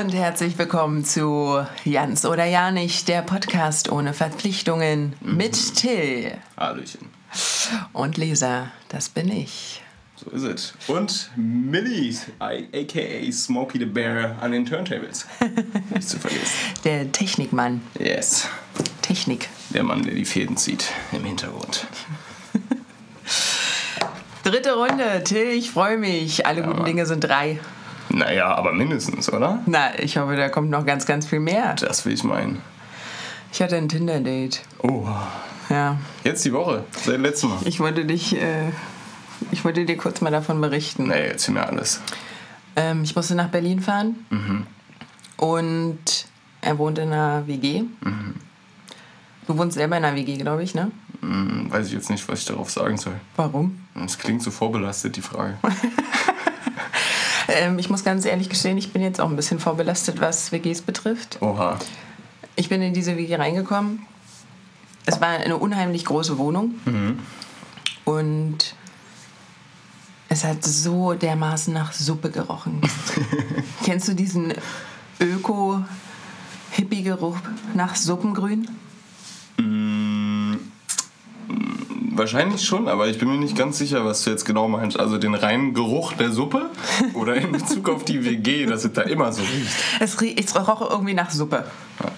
und herzlich willkommen zu Jans oder Ja nicht, der Podcast ohne Verpflichtungen mit Till Hallöchen. und Lisa, das bin ich. So ist es. Und Millie, aka Smokey the Bear an den Turntables. Nicht zu vergessen. Der Technikmann. Yes. Technik. Der Mann, der die Fäden zieht im Hintergrund. Dritte Runde, Till, ich freue mich. Alle guten Mann. Dinge sind drei. Naja, aber mindestens, oder? Na, ich hoffe, da kommt noch ganz, ganz viel mehr. Das will ich meinen. Ich hatte ein Tinder-Date. Oh, Ja, jetzt die Woche. Seit letztem Mal. ich wollte dich, äh, ich wollte dir kurz mal davon berichten. Nee, erzähl mir alles. Ähm, ich musste nach Berlin fahren und er wohnt in einer WG. Du wohnst selber in einer WG, glaube ich, ne? Hm, weiß ich jetzt nicht, was ich darauf sagen soll. Warum? Es klingt so vorbelastet, die Frage. Ähm, ich muss ganz ehrlich gestehen, ich bin jetzt auch ein bisschen vorbelastet, was WGs betrifft. Oha. Ich bin in diese WG reingekommen. Es war eine unheimlich große Wohnung und es hat so dermaßen nach Suppe gerochen. Kennst du diesen Öko-Hippie-Geruch nach Suppengrün? Wahrscheinlich schon, aber ich bin mir nicht ganz sicher, was du jetzt genau meinst. Also den reinen Geruch der Suppe oder in Bezug auf die WG, dass es da immer so riecht. Es, rie- es roch irgendwie nach Suppe.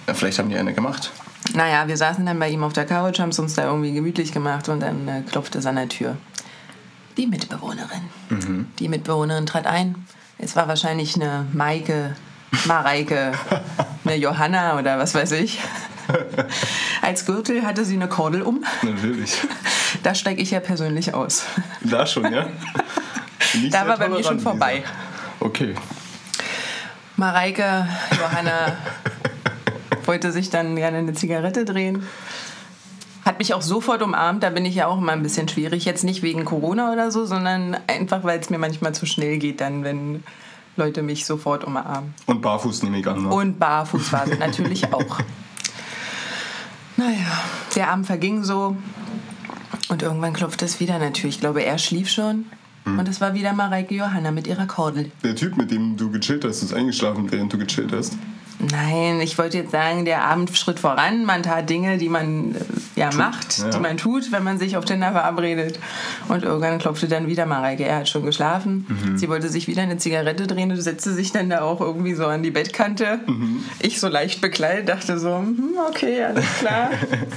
Ja, vielleicht haben die eine gemacht. Naja, wir saßen dann bei ihm auf der Couch, haben es uns da irgendwie gemütlich gemacht und dann äh, klopfte es an der Tür. Die Mitbewohnerin. Die Mitbewohnerin trat ein. Es war wahrscheinlich eine Maike, Mareike, eine Johanna oder was weiß ich. Als Gürtel hatte sie eine Kordel um. Natürlich. Da steige ich ja persönlich aus. Da schon, ja? Nicht Da war bei mir schon vorbei. Lisa. Okay. Mareike, Johanna wollte sich dann gerne eine Zigarette drehen. Hat mich auch sofort umarmt, da bin ich ja auch immer ein bisschen schwierig. Jetzt nicht wegen Corona oder so, sondern einfach, weil es mir manchmal zu schnell geht, dann, wenn Leute mich sofort umarmen. Und barfuß nehme ich an. Ne? Und barfuß war sie natürlich auch. Naja, der Abend verging so. Und irgendwann klopfte es wieder natürlich. Ich glaube, er schlief schon. Und es war wieder Mareike Johanna mit ihrer Kordel. Der Typ, mit dem du gechillt hast, ist eingeschlafen, während du gechillt hast. Nein, ich wollte jetzt sagen, der Abend schritt voran. Man tat Dinge, die man äh, ja macht, ja. die man tut, wenn man sich auf Tinder verabredet. Und irgendwann klopfte dann wieder Mareike. Er hat schon geschlafen. Mhm. Sie wollte sich wieder eine Zigarette drehen und setzte sich dann da auch irgendwie so an die Bettkante. Mhm. Ich so leicht bekleidet dachte so, hm, okay, alles klar.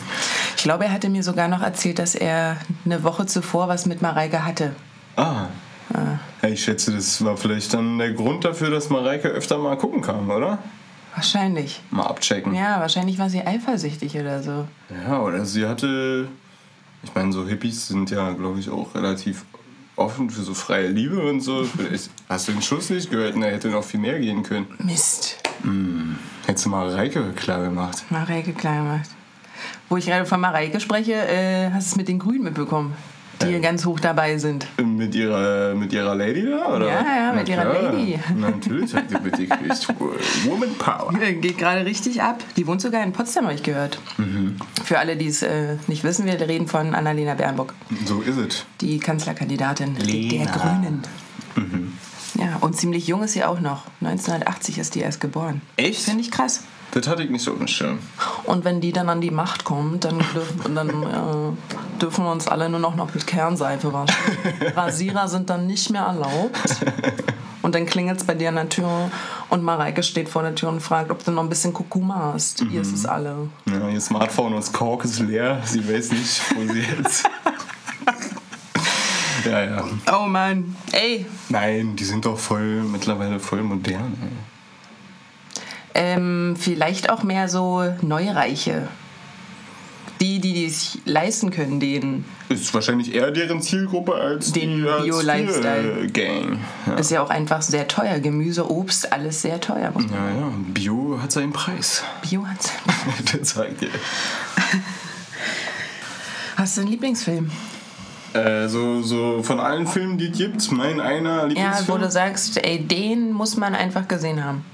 ich glaube, er hatte mir sogar noch erzählt, dass er eine Woche zuvor was mit Mareike hatte. Ah. Ja, ich schätze, das war vielleicht dann der Grund dafür, dass Mareike öfter mal gucken kam, oder? Wahrscheinlich. Mal abchecken. Ja, wahrscheinlich war sie eifersüchtig oder so. Ja, oder sie hatte. Ich meine, so Hippies sind ja, glaube ich, auch relativ offen für so freie Liebe und so. Vielleicht- Hast du den Schuss nicht gehört? Da hätte noch viel mehr gehen können. Mist. Hättest du mal Reike klar gemacht. Mareike klar gemacht. Wo ich gerade von Mareike spreche, äh, hast du es mit den Grünen mitbekommen, die hier ganz hoch dabei sind. Mit ihrer, mit ihrer Lady da? Oder? Ja, ja, mit Na ihrer klar. Lady. Natürlich hat sie mitgekriegt. Woman Power. Äh, Geht gerade richtig ab. Die wohnt sogar in Potsdam, habe ich gehört. Für alle, die es äh, nicht wissen, wir reden von Annalena Bernburg, So ist es. die Kanzlerkandidatin der Lena. Grünen. Ja, und ziemlich jung ist sie auch noch. 1980 ist die erst geboren. Echt? Finde ich krass. Das hatte ich nicht so auf dem Schirm. Und wenn die dann an die Macht kommt, dann dürfen, dann, äh, dürfen wir uns alle nur noch, noch mit Kernseife waschen. Rasierer sind dann nicht mehr erlaubt. Und dann klingelt es bei dir an der Tür und Mareike steht vor der Tür und fragt, ob du noch ein bisschen Kurkuma hast. Hier ist es alle. Ja, ihr Smartphone und das Kork ist leer. Sie weiß nicht, wo sie jetzt. ja, ja. Oh Mann. Ey, Nein, die sind doch voll, mittlerweile voll modern. ey. ähm, vielleicht auch mehr so Neureiche. Die, die die sich leisten können, den. Ist wahrscheinlich eher deren Zielgruppe als Den die Bio-Lifestyle. Gang. Ja. Ist ja auch einfach sehr teuer. Gemüse, Obst, alles sehr teuer. Ja, ja, Bio hat seinen Preis. Bio hat's. das zeigt dir. Hast du einen Lieblingsfilm? Äh, so, so von allen Filmen, die es gibt, mein einer Ja, Lieblingsfilm. wo du sagst, ey, den muss man einfach gesehen haben.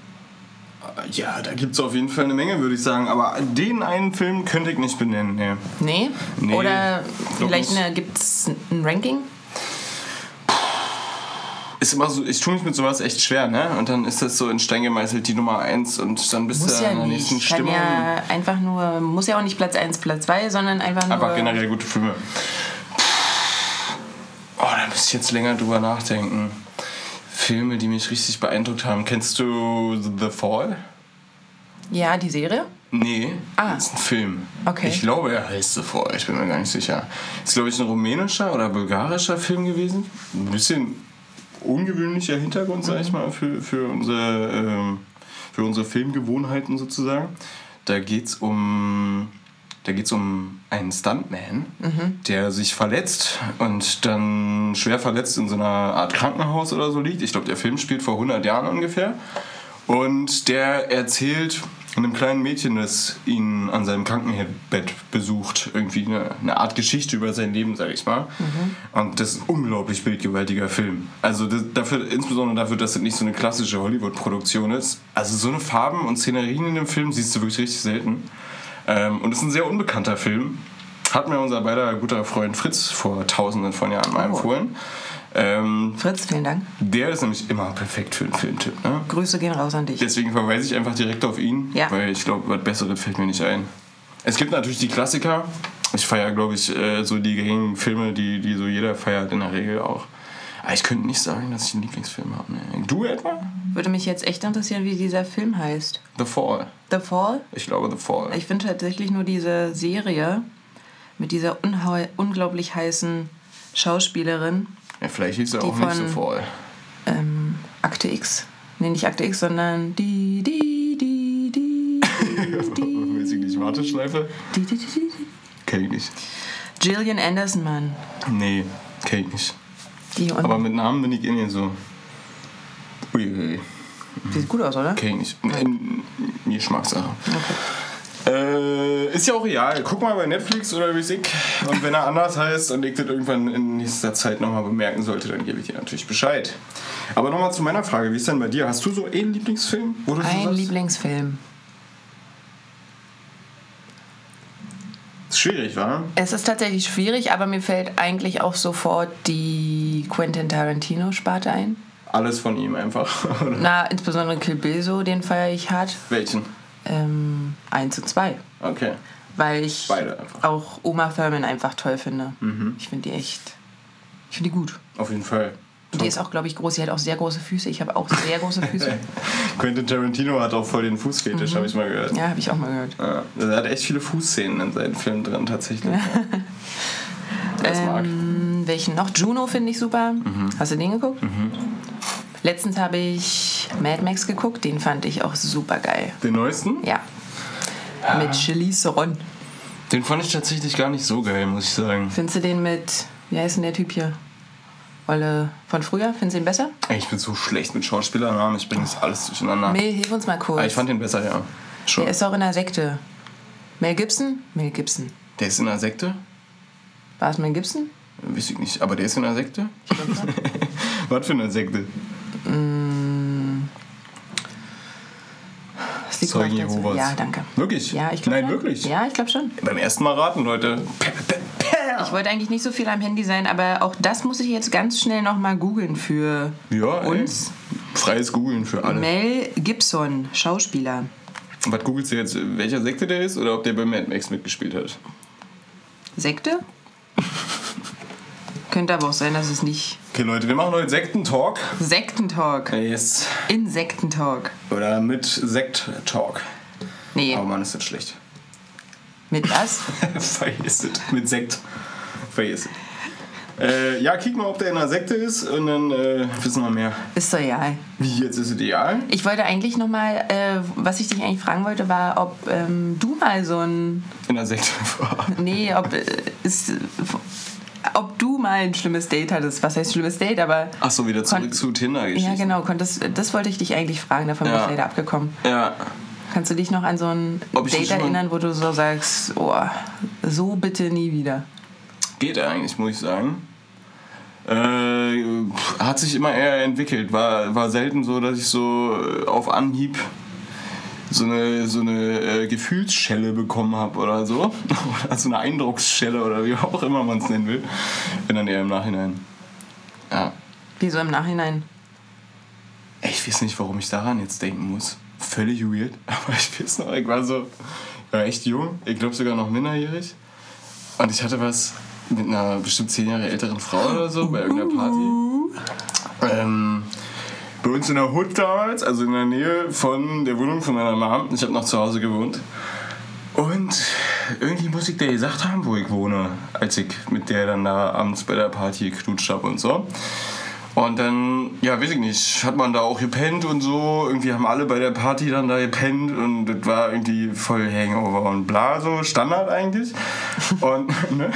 Ja, da gibt es auf jeden Fall eine Menge, würde ich sagen. Aber den einen Film könnte ich nicht benennen. Nee. Nee? Nee, Oder vielleicht nicht. gibt es ein Ranking? ist immer so, ich tue mich mit sowas echt schwer, ne? Und dann ist das so in Stein gemeißelt die Nummer 1 und dann bist Muss du ja in der nicht. nächsten Kann Stimmung. ja einfach nur, muss ja auch nicht Platz 1, Platz 2, sondern einfach nur. Einfach generell gute Filme. Oh, da müsste ich jetzt länger drüber nachdenken. Filme, die mich richtig beeindruckt haben. Kennst du The Fall? Ja, die Serie? Nee, Ah. das ist ein Film. Okay. Ich glaube, er heißt The Fall, ich bin mir gar nicht sicher. Ist, glaube ich, ein rumänischer oder bulgarischer Film gewesen. Ein bisschen ungewöhnlicher Hintergrund, sag ich Mhm. mal, für, für, unsere, ähm, für unsere Filmgewohnheiten sozusagen. Da geht's um. Da geht es um einen Stuntman, Mhm. der sich verletzt und dann schwer verletzt in so einer Art Krankenhaus oder so liegt. Ich glaube, der Film spielt vor 100 Jahren ungefähr. Und der erzählt einem kleinen Mädchen, das ihn an seinem Krankenbett besucht, irgendwie eine, eine Art Geschichte über sein Leben, sag ich mal. Und das ist ein unglaublich bildgewaltiger Film. Also das, dafür, insbesondere dafür, dass es nicht so eine klassische Hollywood-Produktion ist. Also so eine Farben und Szenerien in dem Film siehst du wirklich richtig selten. Ähm, und es ist ein sehr unbekannter Film. Hat mir unser beider guter Freund Fritz vor tausenden von Jahren mal Oh. empfohlen. Ähm, Fritz, vielen Dank. der ist nämlich immer perfekt für einen Filmtipp. Ne? Grüße gehen raus an dich. Deswegen verweise ich einfach direkt auf ihn, Ja. weil ich glaube, was Besseres fällt mir nicht ein. Es gibt natürlich die Klassiker. Ich feiere, glaube ich, äh, so die gängigen Filme, die, die so jeder feiert in der Regel auch. Aber ich könnte nicht sagen, dass ich einen Lieblingsfilm habe. Ne. Du etwa? Würde mich jetzt echt interessieren, wie dieser Film heißt. The Fall. The Fall? Ich glaube The Fall. Ich finde tatsächlich nur diese Serie mit dieser unglaublich heißen Schauspielerin, ja, vielleicht hieß er auch nicht The Fall. ähm, Akte X. Nee, nicht Akte X, sondern die, die, die, die, die, ich nicht, Warteschleife? die, die, die, die. Kenn ich nicht. Gillian Anderson, Mann. Nee, kenn ich nicht. Die und Aber mit Namen bin ich eh nicht so. Uiuiui. sieht gut aus, oder? Kenn ich nicht. In Geschmackssache. Äh, ist ja auch real. Guck mal bei Netflix oder wie ich. Und wenn er anders heißt und ich das irgendwann in nächster Zeit nochmal bemerken sollte, dann gebe ich dir natürlich Bescheid. Aber nochmal zu meiner Frage. Wie ist denn bei dir? Hast du so einen Lieblingsfilm? Wo du Ein Lieblingsfilm. Ist schwierig, wa? Es ist tatsächlich schwierig, aber mir fällt eigentlich auch sofort die Quentin Tarantino-Sparte ein. Alles von ihm einfach. Na, insbesondere Kill Bill so, den feiere ich hart. Welchen? Ähm, eins und zwei. Okay. Weil ich auch Oma Thurman einfach toll finde. Ich finde die echt. Ich finde die gut. Auf jeden Fall. Und die ist auch, glaube ich, groß. Sie hat auch sehr große Füße. Ich habe auch sehr große Füße. Quentin Tarantino hat auch voll den Fußfetisch, habe ich mal gehört. Ja, habe ich auch mal gehört. Ja, er hat echt viele Fußszenen in seinen Filmen drin, tatsächlich. Ähm, welchen noch? Juno finde ich super. Hast du den geguckt? Letztens habe ich Mad Max geguckt. Den fand ich auch super geil. Den neuesten? Ja. Mit Charlize Theron. Den fand ich tatsächlich gar nicht so geil, muss ich sagen. Findest du den mit, wie heißt denn der Typ hier? Olle von früher? Findest du den besser? Ey, Ich bin so schlecht mit Schauspielernamen, ich bringe das alles durcheinander. Mel, hilf uns mal kurz. Aber ich fand den besser, ja. Schon. der ist auch in der Sekte. Mel Gibson? Mel Gibson. Der ist in einer Sekte? War es Mel Gibson? Weiß ich nicht. Aber der ist in einer Sekte? Was für eine Sekte? Das liegt Zeugen. Jehovas. Ja, danke. Wirklich? Ja, ich glaube Nein, schon. wirklich? Ja, ich glaube schon. Beim ersten Mal raten, Leute. Ich wollte eigentlich nicht so viel am Handy sein, aber auch das muss ich jetzt ganz schnell nochmal googeln für Ja, ey. uns. Freies Googeln für alle. Mel Gibson, Schauspieler. Was googelst du jetzt? Welcher Sekte der ist oder ob der bei Mad Max mitgespielt hat? Sekte? Könnte aber auch sein, dass es nicht. Okay, Leute, wir machen heute Sektentalk. Sektentalk. Yes. Insektentalk. Oder mit Sekt-Talk. Nee, Oh Mann, ist das schlecht. mit was? Vergiss es. Mit Sekt. Vergiss es. Äh, ja, kick mal, ob der in einer Sekte ist und dann äh, wissen wir mehr. Ist doch egal. Wie, jetzt ist es ideal? Ich wollte eigentlich nochmal, äh, was ich dich eigentlich fragen wollte, war, ob ähm, du mal so ein. In einer Sekte war. Nee, ob. Äh, ist, ob du mal ein schlimmes Date hattest. Was heißt schlimmes Date? Aber. Ach so, wieder zurück zu Tinder-Geschichten. Ja, genau, konntest, das wollte ich dich eigentlich fragen, davon bin Ja. ich leider abgekommen. Ja, Kannst du dich noch an so ein Ob Date erinnern, wo du so sagst, oh, so bitte nie wieder? geht eigentlich, muss ich sagen. Äh, hat sich immer eher entwickelt. War, war selten so, dass ich so auf Anhieb so eine, so eine äh, Gefühlsschelle bekommen habe oder so. Oder so eine Eindrucksschelle oder wie auch immer man es nennen will. Wenn dann eher im Nachhinein. Ja. Wieso im Nachhinein? Ich weiß nicht, warum ich daran jetzt denken muss. Völlig weird, aber ich weiß noch, ich war so, ich war echt jung, ich glaube sogar noch minderjährig. Und ich hatte was mit einer bestimmt zehn Jahre älteren Frau oder so bei irgendeiner Party. Ähm, bei uns in der Hood damals, also in der Nähe von der Wohnung von meiner Mom. Ich habe noch zu Hause gewohnt. Und irgendwie muss ich dir gesagt haben, wo ich wohne, als ich mit der dann da abends bei der Party geknutscht habe und so. Und dann, ja, weiß ich nicht, hat man da auch gepennt und so. Irgendwie haben alle bei der Party dann da gepennt und das war irgendwie voll Hangover und bla, so Standard eigentlich. Und, ne?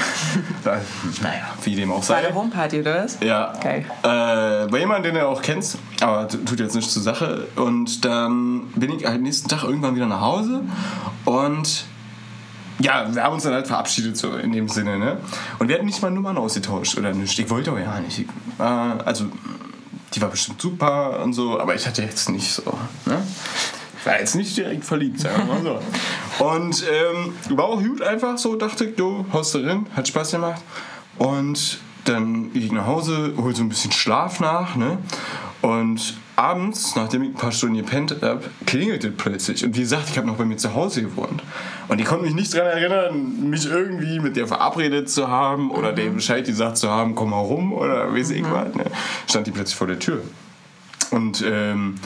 Da, naja, wie dem auch War sei. eine Homeparty, oder was? Ja. Geil. Äh, bei jemandem, den du auch kennst, aber tut jetzt nichts zur Sache. Und dann bin ich halt nächsten Tag irgendwann wieder nach Hause und ja, wir haben uns dann halt verabschiedet, so in dem Sinne, ne? Und wir hatten nicht mal Nummern ausgetauscht oder nichts. Ich wollte auch ja nicht. Ich, äh, also, die war bestimmt super und so, aber ich hatte jetzt nicht so, ne? War jetzt nicht direkt verliebt, sagen wir mal so. Und ähm, war auch gut einfach so, dachte ich, du drin, hat Spaß gemacht. Und dann gehe ich nach Hause, hol so ein bisschen Schlaf nach, ne? Und abends, nachdem ich ein paar Stunden gepennt habe, klingelt es plötzlich. Und wie gesagt, ich habe noch bei mir zu Hause gewohnt. Und ich konnte mich nicht daran erinnern, mich irgendwie mit der verabredet zu haben oder dem Bescheid gesagt zu haben, komm mal rum oder weiß ich was. Ne? Stand die plötzlich vor der Tür. Und ähm,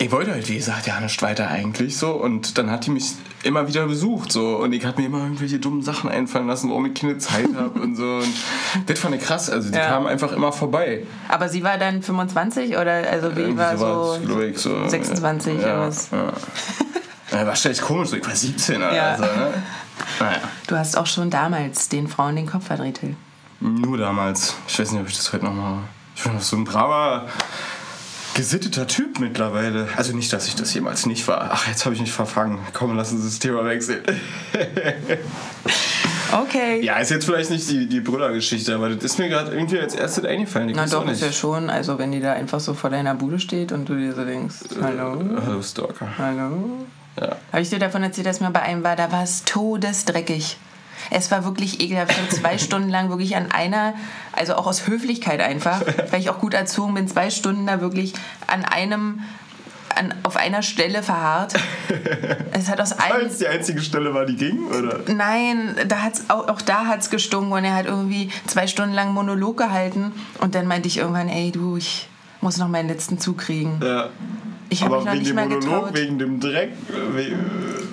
ich wollte halt, wie gesagt, ja nicht weiter eigentlich so. Und dann hat die mich immer wieder besucht so. Und ich habe mir immer irgendwelche dummen Sachen einfallen lassen, warum ich keine Zeit habe und so. Und das fand ich krass. Also die Ja. kam einfach immer vorbei. Aber sie war dann 25 oder also wie Irgendwie war sowas, so ich, so 26 ja, oder was? Ja. Ja, war echt komisch, so. ich war 17 oder Ja. so, ne? Naja, Du hast auch schon damals den Frauen den Kopf verdreht, nur damals. Ich weiß nicht, ob ich das heute noch mache. Ich bin noch so ein braver, gesitteter Typ mittlerweile. Also nicht, dass ich das jemals nicht war. Ach, jetzt habe ich mich verfangen. Komm, lass uns das Thema wechseln. Okay. Ja, ist jetzt vielleicht nicht die, die Brüllergeschichte, aber das ist mir gerade irgendwie als erstes eingefallen. Ich Na doch, ist ja schon. Also wenn die da einfach so vor deiner Bude steht und du dir so denkst, hallo, Hallo, Stalker. hallo. Ja. Habe ich dir davon erzählt, dass mir bei einem war, da war es todesdreckig. Es war wirklich ekelhaft. Ich habe zwei Stunden lang wirklich an einer, also auch aus Höflichkeit einfach, weil ich auch gut erzogen bin, zwei Stunden da wirklich an einem, an, auf einer Stelle verharrt. Es hat aus Weil einem es die einzige Stelle war, die ging, oder? Nein, da hat's, auch, auch da hat es gestunken und er hat irgendwie zwei Stunden lang Monolog gehalten und dann meinte ich irgendwann, ey du, ich muss noch meinen letzten Zug kriegen. Ja. Ich habe mich noch wegen nicht dem mal Monolog, getraut. wegen dem Dreck. we-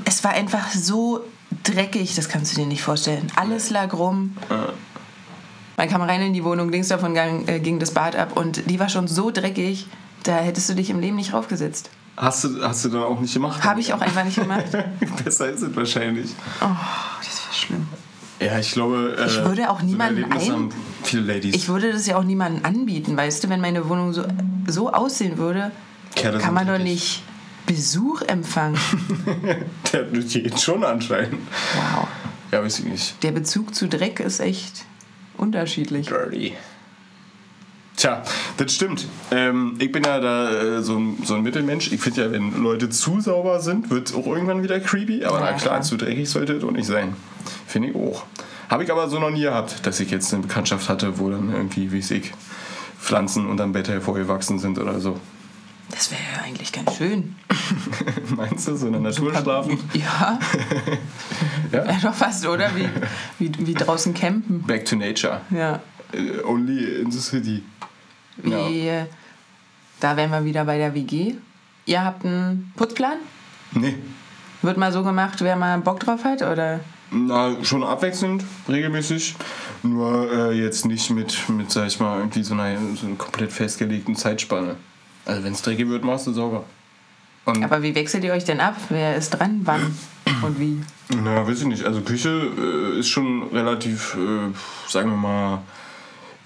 Es war einfach so dreckig, das kannst du dir nicht vorstellen. Alles lag rum. Man kam rein in die Wohnung, links davon gang, äh, ging das Bad ab und die war schon so dreckig, da hättest du dich im Leben nicht draufgesetzt. Hast du, hast du dann auch nicht gemacht? Habe ich auch einfach nicht gemacht. Besser ist es wahrscheinlich. Oh, das war schlimm. Ja, ich glaube. Äh, Ich würde auch so niemanden Erlebnis ein- viele Ladies. Ich würde das ja auch niemandem anbieten, weißt du, wenn meine Wohnung so, so aussehen würde, Kerle kann man doch nicht Besuch empfangen. Der geht schon anscheinend. Wow. Ja, weiß ich nicht. Der Bezug zu Dreck ist echt unterschiedlich. Dirty. Tja, das stimmt. Ähm, ich bin ja da äh, so, ein, so ein Mittelmensch. Ich finde ja, wenn Leute zu sauber sind, wird es auch irgendwann wieder creepy. Aber Ja, na klar, klar. zu dreckig sollte es auch nicht sein. Finde ich auch. Habe ich aber so noch nie gehabt, dass ich jetzt eine Bekanntschaft hatte, wo dann irgendwie, wie ich, Pflanzen unterm Bett hervorgewachsen sind oder so. Das wäre ja eigentlich ganz schön. Meinst du, so in der Natur schlafen? Ja, Ja. wäre doch fast, oder? Wie, wie, wie draußen campen. Back to nature. Ja. Äh, only in the city. Wie, äh, Da wären wir wieder bei der WG. Ihr habt einen Putzplan? Nee. Wird mal so gemacht, wer mal Bock drauf hat? Oder? Na, schon abwechselnd, regelmäßig. Nur äh, jetzt nicht mit, mit, sag ich mal, irgendwie so einer, so einer komplett festgelegten Zeitspanne. Also wenn es dreckig wird, machst du sauber. Und Aber wie wechselt ihr euch denn ab? Wer ist dran, wann und wie? na, weiß ich nicht. Also Küche äh, ist schon relativ, äh, sagen wir mal,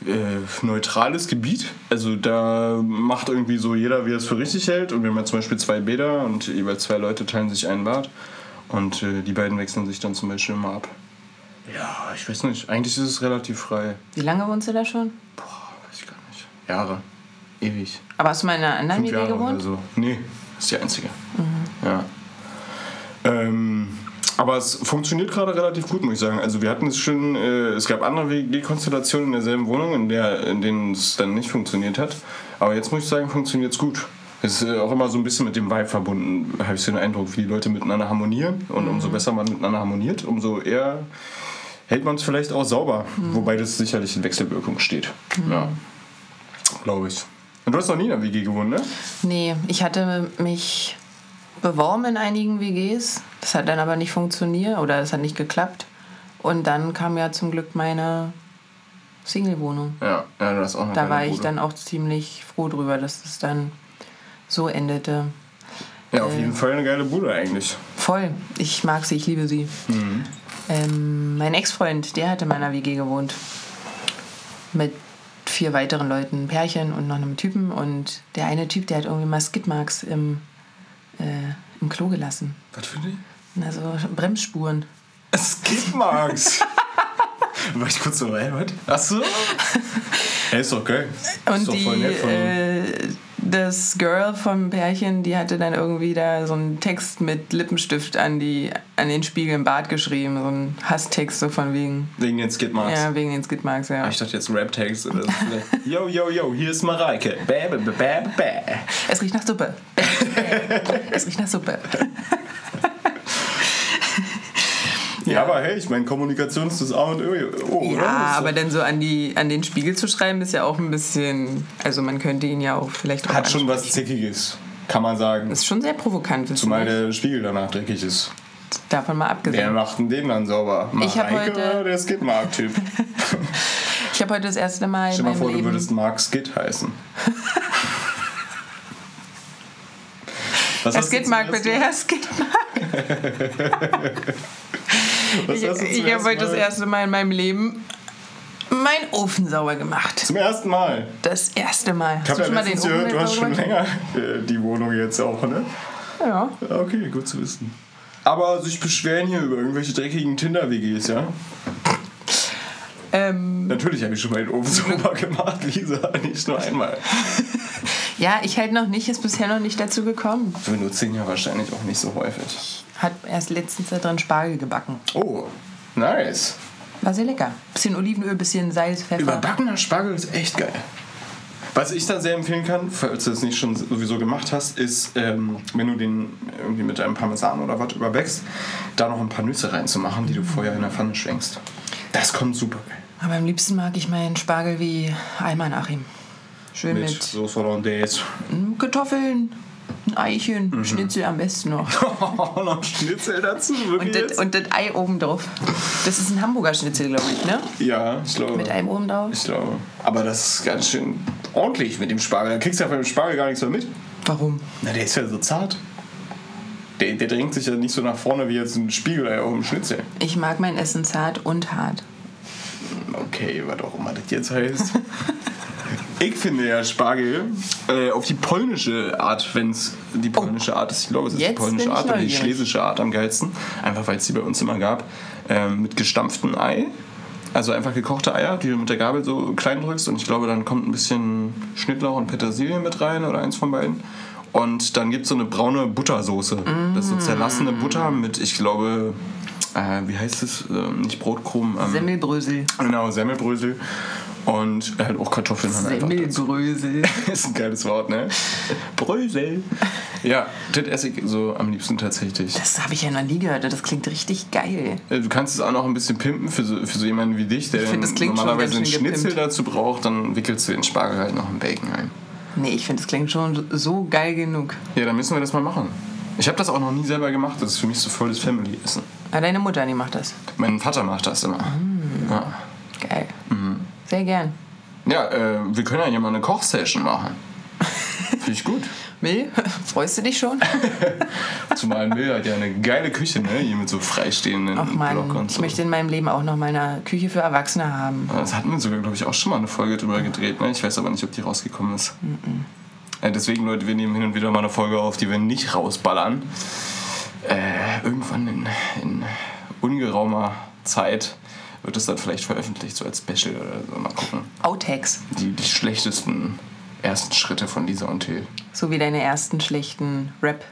äh, neutrales Gebiet. Also da macht irgendwie so jeder, wie er es für richtig hält. Und wir haben ja zum Beispiel zwei Bäder und jeweils zwei Leute teilen sich ein Bad. Und äh, die beiden wechseln sich dann zum Beispiel immer ab. Ja, ich weiß nicht. Eigentlich ist es relativ frei. Wie lange wohnst du da schon? Boah, weiß ich gar nicht. Jahre. Ewig. Aber hast du mal in einer anderen Fünf WG Jahre oder gewohnt? so. Nee, ist die einzige. Ja. Ähm, Aber es funktioniert gerade relativ gut, muss ich sagen. Also wir hatten es schon, äh, es gab andere WG-Konstellationen in derselben Wohnung, in, der, in denen es dann nicht funktioniert hat. Aber jetzt muss ich sagen, funktioniert es gut. Es ist äh, auch immer so ein bisschen mit dem Vibe verbunden, habe ich so den Eindruck, wie die Leute miteinander harmonieren. Und umso besser man miteinander harmoniert, umso eher hält man es vielleicht auch sauber. Wobei das sicherlich in Wechselwirkung steht. Ja, glaube ich. Und du hast noch nie in einer WG gewohnt, ne? Nee, ich hatte mich beworben in einigen WGs. Das hat dann aber nicht funktioniert oder es hat nicht geklappt. Und dann kam ja zum Glück meine Single-Wohnung. Ja, ja du hast auch noch Da war ich Bude. dann auch ziemlich froh drüber, dass es dann so endete. Ja, auf jeden Fall eine geile Bude eigentlich. Voll. Ich mag sie, ich liebe sie. Ähm, mein Ex-Freund, der hat in meiner WG gewohnt. Mit vier weiteren Leuten, ein Pärchen und noch einem Typen. Und der eine Typ, der hat irgendwie mal Skidmarks im, äh, im Klo gelassen. Was für die? Also Bremsspuren. Skidmarks. War ich kurz so, hä, was? Achso. Hey, ist doch geil. ist doch voll nett von äh, das Girl vom Pärchen, die hatte dann irgendwie da so einen Text mit Lippenstift an, die, an den Spiegel im Bad geschrieben. So einen Hasstext so von wegen, Wegen den Skidmarks. ja, wegen den Skidmarks, ja. Ich dachte jetzt Rap-Text oder so. Yo, yo, yo, hier ist Mareike. Bäh, bäh, bäh, bäh. Es riecht nach Suppe. es riecht nach Suppe. Ja, aber hey, ich meine, Kommunikation ist das A und O, oder? Ja, ist aber dann so an, die, an den Spiegel zu schreiben, ist ja auch ein bisschen. Also, man könnte ihn ja auch vielleicht drauf Hat schon was. Zickiges, kann man sagen. Ist schon sehr provokant. du Zumal der Spiegel danach dreckig ist. Davon mal Wer abgesehen. macht denn den dann sauber? Ich Mareike heute- oder der Skidmark-Typ? Ich habe heute das erste Mal Stell dir mal vor, du Leben. würdest Mark Skid heißen. Was Herr hast du Skidmark, bitte, Herr Skidmark. Mal- was Ich, hast du zum ich habe heute das Mal- erste Mal in meinem Leben meinen Ofen sauber gemacht. Zum ersten Mal. Das erste Mal. Ich habe ja letztens gehört, du hast schon länger äh, die Wohnung jetzt auch, ne? Ja. Okay, gut zu wissen. Aber sich beschweren hier über irgendwelche dreckigen Tinder-WGs, ja? Ähm, Natürlich habe ich schon mal den Ofen sauber gemacht, Lisa, nicht nur einmal. ja, ich halt noch nicht, ist bisher noch nicht dazu gekommen. Wir nutzen ja wahrscheinlich auch nicht so häufig. Hat erst letztens da drin Spargel gebacken. Oh, nice. War sehr lecker. Bisschen Olivenöl, bisschen Salz, Pfeffer. Überbackener Spargel ist echt geil. Was ich da sehr empfehlen kann, falls du es nicht schon sowieso gemacht hast, ist, ähm, wenn du den irgendwie mit einem Parmesan oder was überbackst, da noch ein paar Nüsse reinzumachen, die du vorher in der Pfanne schwenkst. Das kommt super geil. Aber am liebsten mag ich meinen Spargel wie Alman Achim. Schön Mit mit, Sauce Hollandaise. mm, Kartoffeln, ein Eichen, Mhm. Schnitzel am besten noch. Oh, noch Schnitzel dazu, wirklich Und das, jetzt? und das Ei oben drauf. Das ist ein Hamburger Schnitzel, glaube ich, ne? Ja, ich glaube. Mit Ei oben drauf. Ich glaube. Aber das ist ganz schön ordentlich mit dem Spargel. Da kriegst du ja von dem Spargel gar nichts mehr mit. Warum? Na, der ist ja so zart. Der, der drängt sich ja nicht so nach vorne wie jetzt ein Spiegelei auf dem Schnitzel. Ich mag mein Essen zart und hart. Okay, was auch immer das jetzt heißt. ich finde ja Spargel äh, auf die polnische Art, wenn es die polnische Art ist. Ich glaube, es ist die Jetzt polnische bin ich Art oder die neugierig. schlesische Art am geilsten. Einfach weil es die bei uns immer gab. Ähm, mit gestampftem Ei. Also einfach gekochte Eier, die du mit der Gabel so klein drückst. Und ich glaube, dann kommt ein bisschen Schnittlauch und Petersilie mit rein oder eins von beiden. Und dann gibt es so eine braune Buttersoße. Das ist so zerlassene Butter mit, ich glaube, äh, wie heißt es? Ähm, nicht Brotkrumen. Ähm, Semmelbrösel. Genau, Semmelbrösel. Und halt auch Kartoffeln dann einfach. Semmelbrösel. ist ein geiles Wort, ne? Brösel. Ja, das esse ich so am liebsten tatsächlich. Das habe ich ja noch nie gehört. Das klingt richtig geil. Äh, Du kannst es auch noch ein bisschen pimpen für so, für so jemanden wie dich, der find, normalerweise einen Schnitzel gepimpt. dazu braucht, dann wickelst du den Spargel halt noch in Bacon ein. Nee, ich finde, das klingt schon so geil genug. Ja, dann müssen wir das mal machen. Ich habe das auch noch nie selber gemacht. Das ist für mich so volles Family-Essen. Ah, deine Mutter, die macht das. Mein Vater macht das immer. Mm. Ja, Geil. Sehr gern. ja äh, wir können ja hier mal eine Kochsession machen. Finde ich gut. Mill, freust du dich schon? Zumal Mill hat ja eine geile Küche, ne? Hier mit so freistehenden Ach Block man, und ich so. möchte in meinem Leben auch noch mal eine Küche für Erwachsene haben. Das hatten wir sogar, glaube ich, auch schon mal eine Folge drüber gedreht. Ne? Ich weiß aber nicht, ob die rausgekommen ist. Äh, deswegen, Leute, wir nehmen hin und wieder mal eine Folge auf, die wir nicht rausballern. Äh, irgendwann in, in ungeraumer Zeit wird es dann vielleicht veröffentlicht, so als Special oder so. Mal gucken. Outtakes. Die, die schlechtesten ersten Schritte von Lisa und Till. So wie deine ersten schlechten Rap.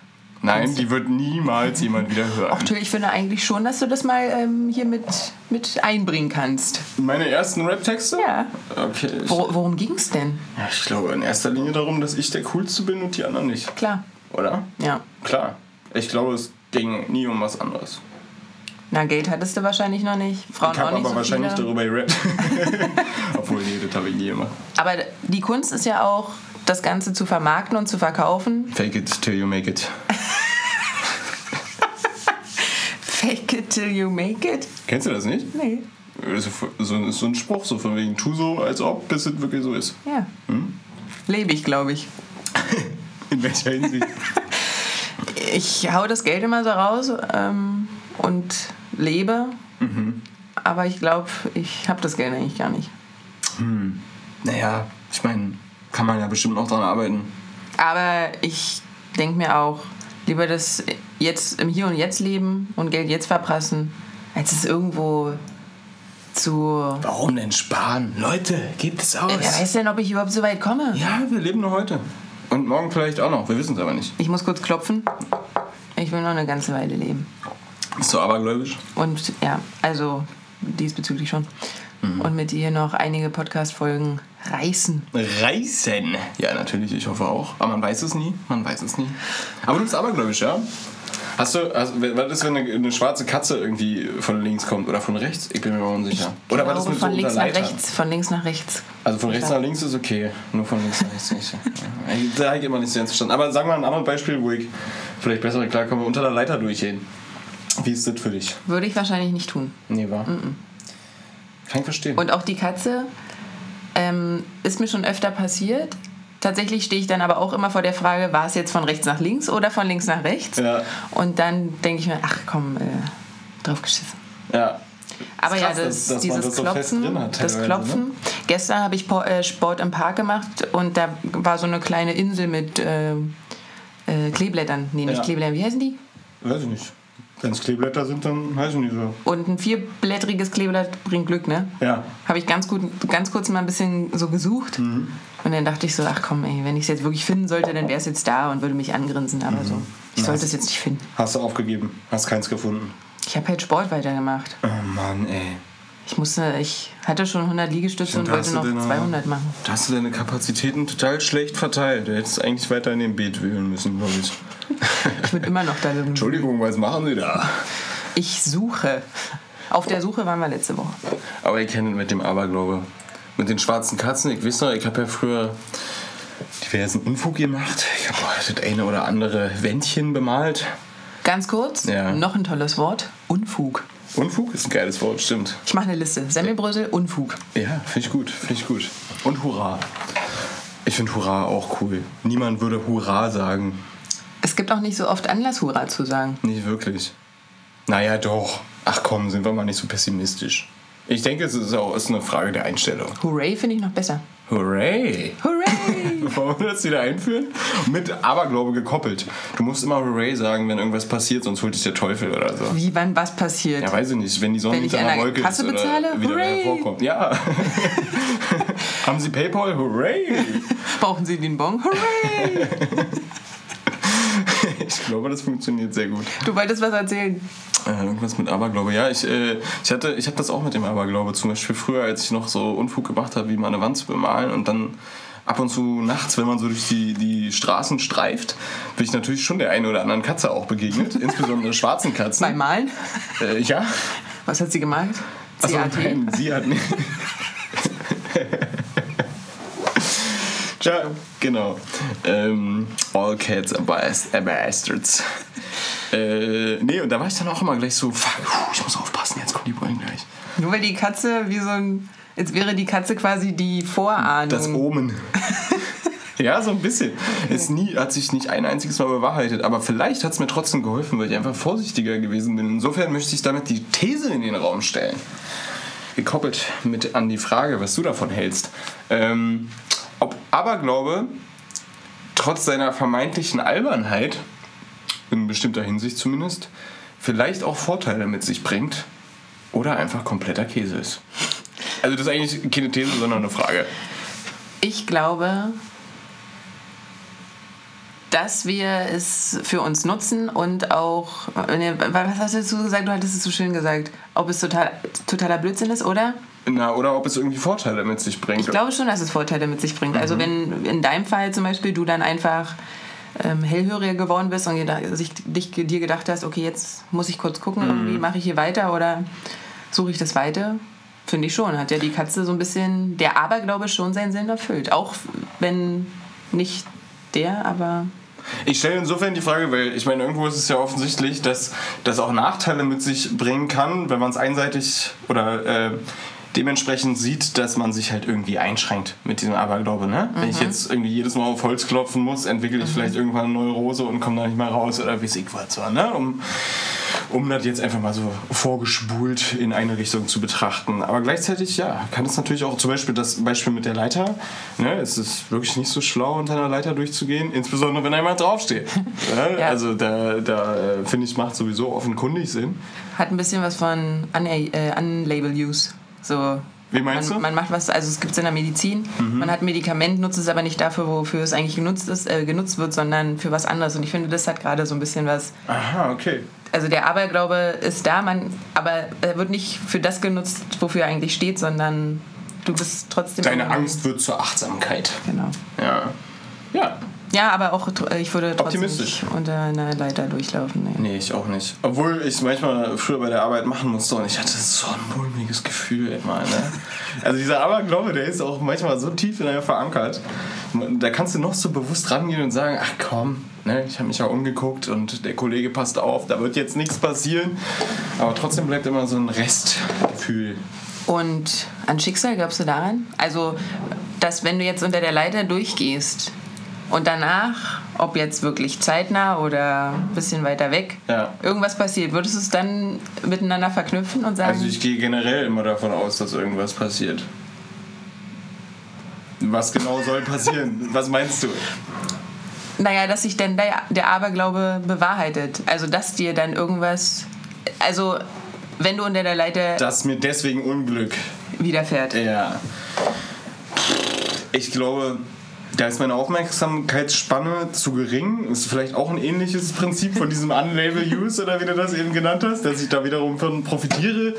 Nein, die wird niemals jemand wieder hören. Ach, Till, ich finde eigentlich schon, dass du das mal ähm, hier mit, mit einbringen kannst. Meine ersten Rap-Texte? Ja. Okay. Wor worum ging's denn? ja, ich glaube in erster Linie darum, dass ich der Coolste bin und die anderen nicht. Klar. Oder? Ja. Klar. Ich glaube, es ging nie um was anderes. Na, Geld hattest du wahrscheinlich noch nicht. Frauen Ich auch habe nicht aber so wahrscheinlich viele. darüber gerappt. Obwohl, nee, das habe ich nie gemacht. Aber die Kunst ist ja auch, das Ganze zu vermarkten und zu verkaufen. Fake it till you make it. Fake it till you make it. Kennst du das nicht? Nee. So, ist so ein Spruch, so von wegen, tu so, als ob, bis es wirklich so ist. Ja. Hm? Lebe ich, glaube ich. In welcher Hinsicht? Ich hau das Geld immer so raus ähm, und lebe. Mhm. Aber ich glaube, ich habe das Geld eigentlich gar nicht. naja, ich meine, kann man ja bestimmt noch dran arbeiten. Aber ich denke mir auch, lieber das jetzt im Hier und Jetzt leben und Geld jetzt verprassen, als es irgendwo zu. Warum denn sparen? Leute, gebt es aus. Wer weiß denn, ob ich überhaupt so weit komme? Ja, wir leben nur heute. Und morgen vielleicht auch noch, wir wissen es aber nicht. Ich muss kurz klopfen. Ich will noch eine ganze Weile leben. Bist du abergläubisch? Und ja, also diesbezüglich schon. Mhm. Und mit dir noch einige Podcast-Folgen reißen. Reißen. Ja, natürlich, ich hoffe auch. Aber man weiß es nie, man weiß es nie. Aber du bist abergläubisch, ja? Hast du, hast, was ist, wenn eine, eine schwarze Katze irgendwie von links kommt oder von rechts? Ich bin mir mal unsicher. Oder Ich was ist mit von so links nach rechts. Von links nach rechts. Also von rechts nach links ist okay, nur von links nach rechts nicht. Da habe ich immer nicht so ganz verstanden. Aber sag mal ein anderes Beispiel, wo ich vielleicht besser klarkomme. Unter der Leiter durchgehen. Wie ist das für dich? Würde ich wahrscheinlich nicht tun. Nee, war? Kann ich verstehen. Und auch die Katze ähm, ist mir schon öfter passiert. Tatsächlich stehe ich dann aber auch immer vor der Frage, war es jetzt von rechts nach links oder von links nach rechts? Ja. Und dann denke ich mir, ach komm, äh, drauf geschissen. ja. Aber Ist ja, krass, das, dass- dass dieses das so fest Klopfen, hat das teilweise, Klopfen. Gestern habe ich äh, Sport im Park gemacht und da war so eine kleine Insel mit äh, äh, Kleeblättern. Nee, nicht Ja. Kleeblättern, wie heißen die? Weiß ich nicht. Wenn es Kleeblätter sind, dann heißt es nicht so. Und ein vierblättriges Kleeblatt bringt Glück, ne? Ja. Habe ich ganz, gut, ganz kurz mal ein bisschen so gesucht. Mhm. Und dann dachte ich so, ach komm, ey, wenn ich es jetzt wirklich finden sollte, dann wäre es jetzt da und würde mich angrinsen. Aber so, ich sollte es jetzt nicht finden. Hast du aufgegeben? Hast keins gefunden? Ich habe halt Sport weitergemacht. Oh Mann, ey. Ich musste, ich hatte schon 100 Liegestütze und Da wollte noch deine- 200 machen. Da hast du deine Kapazitäten total schlecht verteilt. Du hättest eigentlich weiter in dem Beet wühlen müssen, glaube ich. Ich bin immer noch da. Entschuldigung, was machen Sie da? Ich suche. Auf der Suche waren wir letzte Woche. Aber ich kenne mit dem Aberglaube. Mit den schwarzen Katzen, ich weiß noch, ich habe ja früher diversen Unfug gemacht. Ich habe das eine oder andere Wändchen bemalt. Ganz kurz, Ja. noch ein tolles Wort. Unfug. Unfug ist ein geiles Wort, stimmt. Ich mache eine Liste. Semmelbrösel, Unfug. Ja, finde ich gut, finde ich gut. Und Hurra. Ich finde Hurra auch cool. Niemand würde Hurra sagen. Es gibt auch nicht so oft Anlass, Hurra zu sagen. Nicht wirklich. Naja, doch. Ach komm, sind wir mal nicht so pessimistisch. Ich denke, es ist auch ist eine Frage der Einstellung. Hooray finde ich noch besser. Hooray! Hooray! Wollen wir das wieder einführen? Mit Aberglaube gekoppelt. Du musst immer Hooray sagen, wenn irgendwas passiert, sonst holt dich der Teufel oder so. Wie, wann, was passiert? Ja, weiß ich nicht. Wenn die Sonne Wenn der der Wolke Kasse ist oder bezahle? wieder Hooray! hervorkommt. Ja. Haben Sie Paypal? Hooray! Brauchen Sie den Bon? Hooray! Ich glaube, das funktioniert sehr gut. Du wolltest was erzählen. Äh, irgendwas mit Aberglaube. Ja, ich, äh, ich, hatte, ich habe das auch mit dem Aberglaube. Zum Beispiel früher, als ich noch so Unfug gemacht habe, wie mal eine Wand zu bemalen und dann ab und zu nachts, wenn man so durch die, die Straßen streift, bin ich natürlich schon der einen oder anderen Katze auch begegnet. insbesondere schwarzen Katzen. Beim Malen? Äh, ja. Was hat sie gemalt? Achso, CAT? nein, sie hat nicht. Tja, genau. Ähm, all cats are bas- are bastards. Äh, nee, und da war ich dann auch immer gleich so, fuck, ich muss aufpassen, jetzt kommen die Bullen gleich. Nur weil die Katze wie so ein. Jetzt wäre die Katze quasi die Vorahnung. Das Omen. ja, so ein bisschen. Es nie, hat sich nicht ein einziges Mal bewahrheitet, aber vielleicht hat es mir trotzdem geholfen, weil ich einfach vorsichtiger gewesen bin. Insofern möchte ich damit die These in den Raum stellen. Gekoppelt mit an die Frage, was du davon hältst. Ähm, ob Aberglaube trotz seiner vermeintlichen Albernheit, in bestimmter Hinsicht zumindest, vielleicht auch Vorteile mit sich bringt oder einfach kompletter Käse ist. Also das ist eigentlich keine These, sondern eine Frage. Ich glaube, dass wir es für uns nutzen und auch, was hast du dazu gesagt? Du hattest es so schön gesagt, ob es total, totaler Blödsinn ist, oder? Na, oder ob es irgendwie Vorteile mit sich bringt. Ich glaube schon, dass es Vorteile mit sich bringt. Also mhm. Also wenn in deinem Fall zum Beispiel du dann einfach ähm, hellhöriger geworden bist und sich, dich, dir gedacht hast, okay, jetzt muss ich kurz gucken, mhm. irgendwie mache ich hier weiter oder suche ich das weiter, finde ich schon. Hat ja die Katze so ein bisschen, der Aberglaube schon seinen Sinn erfüllt. Auch wenn nicht der, aber ich stelle insofern die Frage, weil ich meine, irgendwo ist es ja offensichtlich, dass das auch Nachteile mit sich bringen kann, wenn man es einseitig oder äh, dementsprechend sieht, dass man sich halt irgendwie einschränkt mit diesem Aberglaube. Ne? Mhm. Wenn ich mhm. jetzt irgendwie jedes Mal auf Holz klopfen muss, entwickle ich mhm. vielleicht irgendwann eine Neurose und komme da nicht mehr raus oder wie es was war. Ne? Um, um das jetzt einfach mal so vorgespult in eine Richtung zu betrachten. Aber gleichzeitig, ja, kann es natürlich auch zum Beispiel das Beispiel mit der Leiter. Ne, es ist wirklich nicht so schlau, unter einer Leiter durchzugehen, insbesondere wenn einmal draufsteht. Ne? ja. Also da, da äh, finde ich, macht sowieso offenkundig Sinn. Hat ein bisschen was von äh, Unlabel Use. So wie meinst man, du? Man macht was, also es gibt es in der Medizin. Mhm. Man hat ein Medikament, nutzt es aber nicht dafür, wofür es eigentlich genutzt, ist, äh, genutzt wird, sondern für was anderes. Und ich finde, das hat gerade so ein bisschen was. Aha, okay. Also der Aberglaube ist da, man, aber er wird nicht für das genutzt, wofür er eigentlich steht, sondern du bist trotzdem. Deine Angst wird zur Achtsamkeit. Genau. Ja. Ja, ja, aber auch ich würde trotzdem nicht unter einer Leiter durchlaufen. Nee. nee, ich auch nicht. Obwohl ich es manchmal früher bei der Arbeit machen musste und ich hatte so ein mulmiges Gefühl immer. Ne? Also dieser Aberglaube, der ist auch manchmal so tief in einem verankert. Da kannst du noch so bewusst rangehen und sagen, ach komm, ne, ich habe mich ja umgeguckt und der Kollege passt auf, da wird jetzt nichts passieren. Aber trotzdem bleibt immer so ein Restgefühl. Und an Schicksal glaubst du daran? Also, dass wenn du jetzt unter der Leiter durchgehst, und danach, ob jetzt wirklich zeitnah oder ein bisschen weiter weg, ja. irgendwas passiert, würdest du es dann miteinander verknüpfen und sagen? Also ich gehe generell immer davon aus, dass irgendwas passiert. Was genau soll passieren? Was meinst du? Naja, dass sich dann der, der Aberglaube bewahrheitet. Also dass dir dann irgendwas. Also wenn du unter der Leiter. Dass mir deswegen Unglück widerfährt. Ja. Ich glaube, da ist meine Aufmerksamkeitsspanne zu gering. Ist vielleicht auch ein ähnliches Prinzip von diesem Unlabel Use oder wie du das eben genannt hast, dass ich da wiederum von profitiere.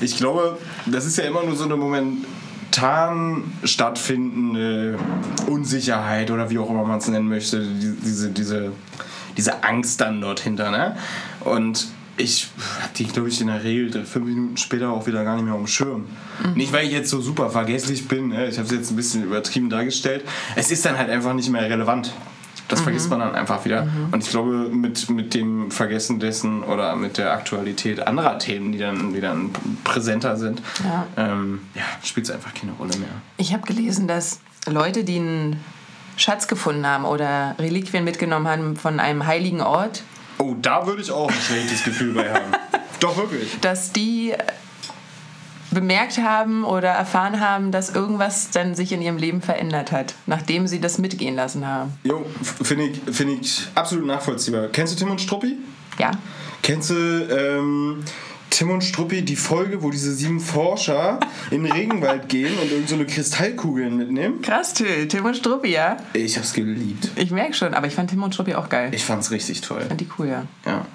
Ich glaube, das ist ja immer nur so eine momentan stattfindende Unsicherheit oder wie auch immer man es nennen möchte, diese, diese, diese Angst dann dort hinter. Ne? Und ich habe die, glaube ich, in der Regel fünf Minuten später auch wieder gar nicht mehr auf dem Schirm. Mhm. Nicht, weil ich jetzt so super vergesslich bin, ne? ich habe es jetzt ein bisschen übertrieben dargestellt. Es ist dann halt einfach nicht mehr relevant. Das mhm. vergisst man dann einfach wieder. Mhm. Und ich glaube, mit, mit dem Vergessen dessen oder mit der Aktualität anderer Themen, die dann, die dann präsenter sind, ja. Ähm, ja, spielt es einfach keine Rolle mehr. Ich habe gelesen, dass Leute, die einen Schatz gefunden haben oder Reliquien mitgenommen haben von einem heiligen Ort, Oh, da würde ich auch ein schlechtes Gefühl bei haben. Doch, wirklich. Dass die bemerkt haben oder erfahren haben, dass irgendwas dann sich in ihrem Leben verändert hat, nachdem sie das mitgehen lassen haben. Jo, finde ich, find ich absolut nachvollziehbar. Kennst du Tim und Struppi? Ja. Kennst du ähm, Tim und Struppi die Folge, wo diese sieben Forscher in den Regenwald gehen und irgend so eine Kristallkugeln mitnehmen? Krass, Till. Tim und Struppi, ja? Ich hab's geliebt. Ich merke schon, aber ich fand Tim und Struppi auch geil. Ich fand's richtig toll. Ich fand die cool, ja. Ja.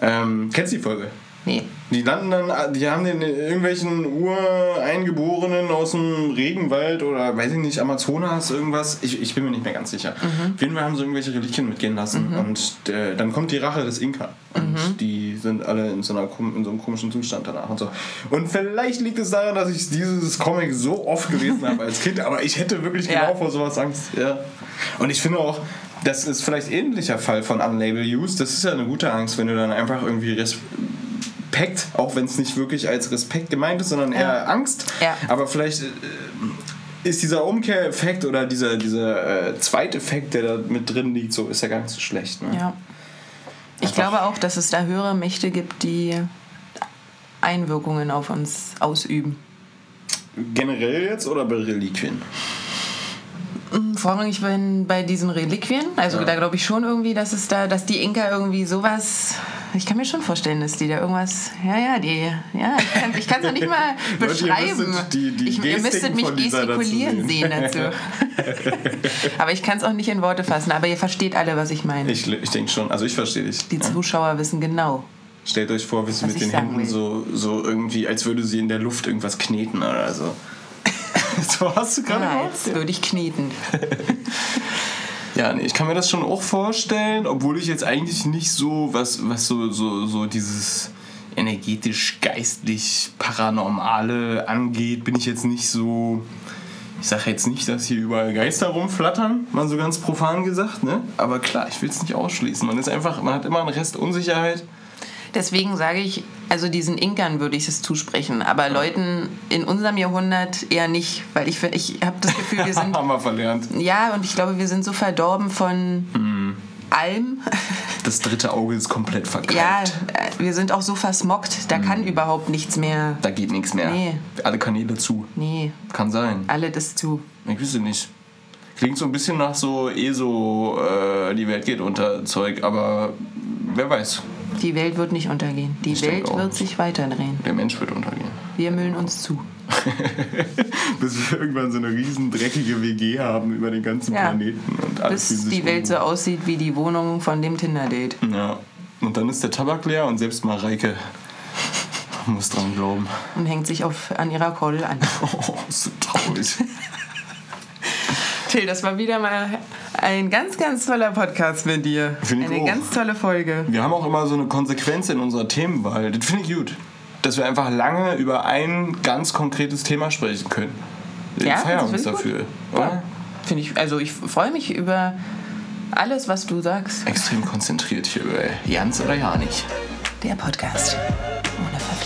Ähm, kennst du die Folge? Nee. Die landen dann, die haben den irgendwelchen Ureingeborenen aus dem Regenwald oder weiß ich nicht, Amazonas, irgendwas. Ich, ich bin mir nicht mehr ganz sicher. Mhm. Auf jeden Fall haben sie irgendwelche Reliquien mitgehen lassen. Mhm. Und äh, dann kommt die Rache des Inka. Und mhm. die sind alle in so, einer, in so einem komischen Zustand danach und so. Und vielleicht liegt es daran, dass ich dieses Comic so oft gelesen habe als Kind, aber ich hätte wirklich ja. genau vor sowas Angst. Ja. Und ich finde auch, das ist vielleicht ähnlicher Fall von Unlabel Use. Das ist ja eine gute Angst, wenn du dann einfach irgendwie Respekt, auch wenn es nicht wirklich als Respekt gemeint ist, sondern eher ja. Angst. Ja. Aber vielleicht äh, ist dieser Umkehreffekt oder dieser, dieser äh, Zweiteffekt, der da mit drin liegt, so ist ja gar nicht so schlecht. Ne? Ja. Ich Einfach. glaube auch, dass es da höhere Mächte gibt, die Einwirkungen auf uns ausüben. Generell jetzt oder bei Reliquien? Mm, vorrangig bei, bei diesen Reliquien. Also ja. da glaube ich schon irgendwie, dass es da, dass die Inka irgendwie sowas ich kann mir schon vorstellen, dass die da irgendwas. Ja, ja, die. Ja, ich kann es noch nicht mal Leute, ihr beschreiben. müsstet die- die ich, ihr müsstet mich Lisa dazu gestikulieren sehen. dazu. aber ich kann es auch nicht in Worte fassen. Aber ihr versteht alle, was ich meine. Ich, ich denke schon, also ich verstehe dich. Die Zuschauer wissen genau. Stellt euch vor, wie sie mit den Händen will. so, so irgendwie, als würde sie in der Luft irgendwas kneten oder so. so hast du gerade Ja, jetzt würde ich kneten. Ja, nee, ich kann mir das schon auch vorstellen, obwohl ich jetzt eigentlich nicht so, was, was so, so, so dieses energetisch, geistlich, paranormale angeht, bin ich jetzt nicht so. Ich sage jetzt nicht, dass hier überall Geister rumflattern, mal so ganz profan gesagt, ne? Aber klar, ich will es nicht ausschließen. Man ist einfach, man hat immer einen Rest Unsicherheit. Deswegen sage ich, also diesen Inkern würde ich es zusprechen, aber Leuten in unserem Jahrhundert eher nicht, weil ich, ich habe das Gefühl, wir sind Haben wir verlernt. Ja, und ich glaube, wir sind so verdorben von Mhm. allem. Das dritte Auge ist komplett verkeilt. Ja, äh, wir sind auch so versmockt, da kann überhaupt nichts mehr. Da geht nichts mehr. Nee. Alle Kanäle zu. Nee, Kann sein. alle das zu. Ich wüsste nicht. Klingt so ein bisschen nach so eh so äh, die Welt geht unter Zeug, aber wer weiß. Die Welt wird nicht untergehen. Die Ich Welt wird sich weiterdrehen. Der Mensch wird untergehen. Wir müllen uns zu. Bis wir irgendwann so eine riesen dreckige WG haben über den ganzen Ja. Planeten und alles Bis die Welt so aussieht wie die Wohnung von dem Tinder-Date. Ja. Und dann ist der Tabak leer und selbst Mareike muss dran glauben. Und hängt sich auf, an ihrer Kordel an. Oh, so traurig. Till, das war wieder mal ein ganz, ganz toller Podcast mit dir. Finde ich Eine auch. ganz tolle Folge. Wir haben auch immer so eine Konsequenz in unserer Themenwahl. Das finde ich gut. Dass wir einfach lange über ein ganz konkretes Thema sprechen können. Wir Ja, feiern uns dafür. Oder? finde ich, also ich freue mich über alles, was du sagst. Extrem konzentriert hier über Jans oder ja nicht. Der Podcast ohne Verfehlung.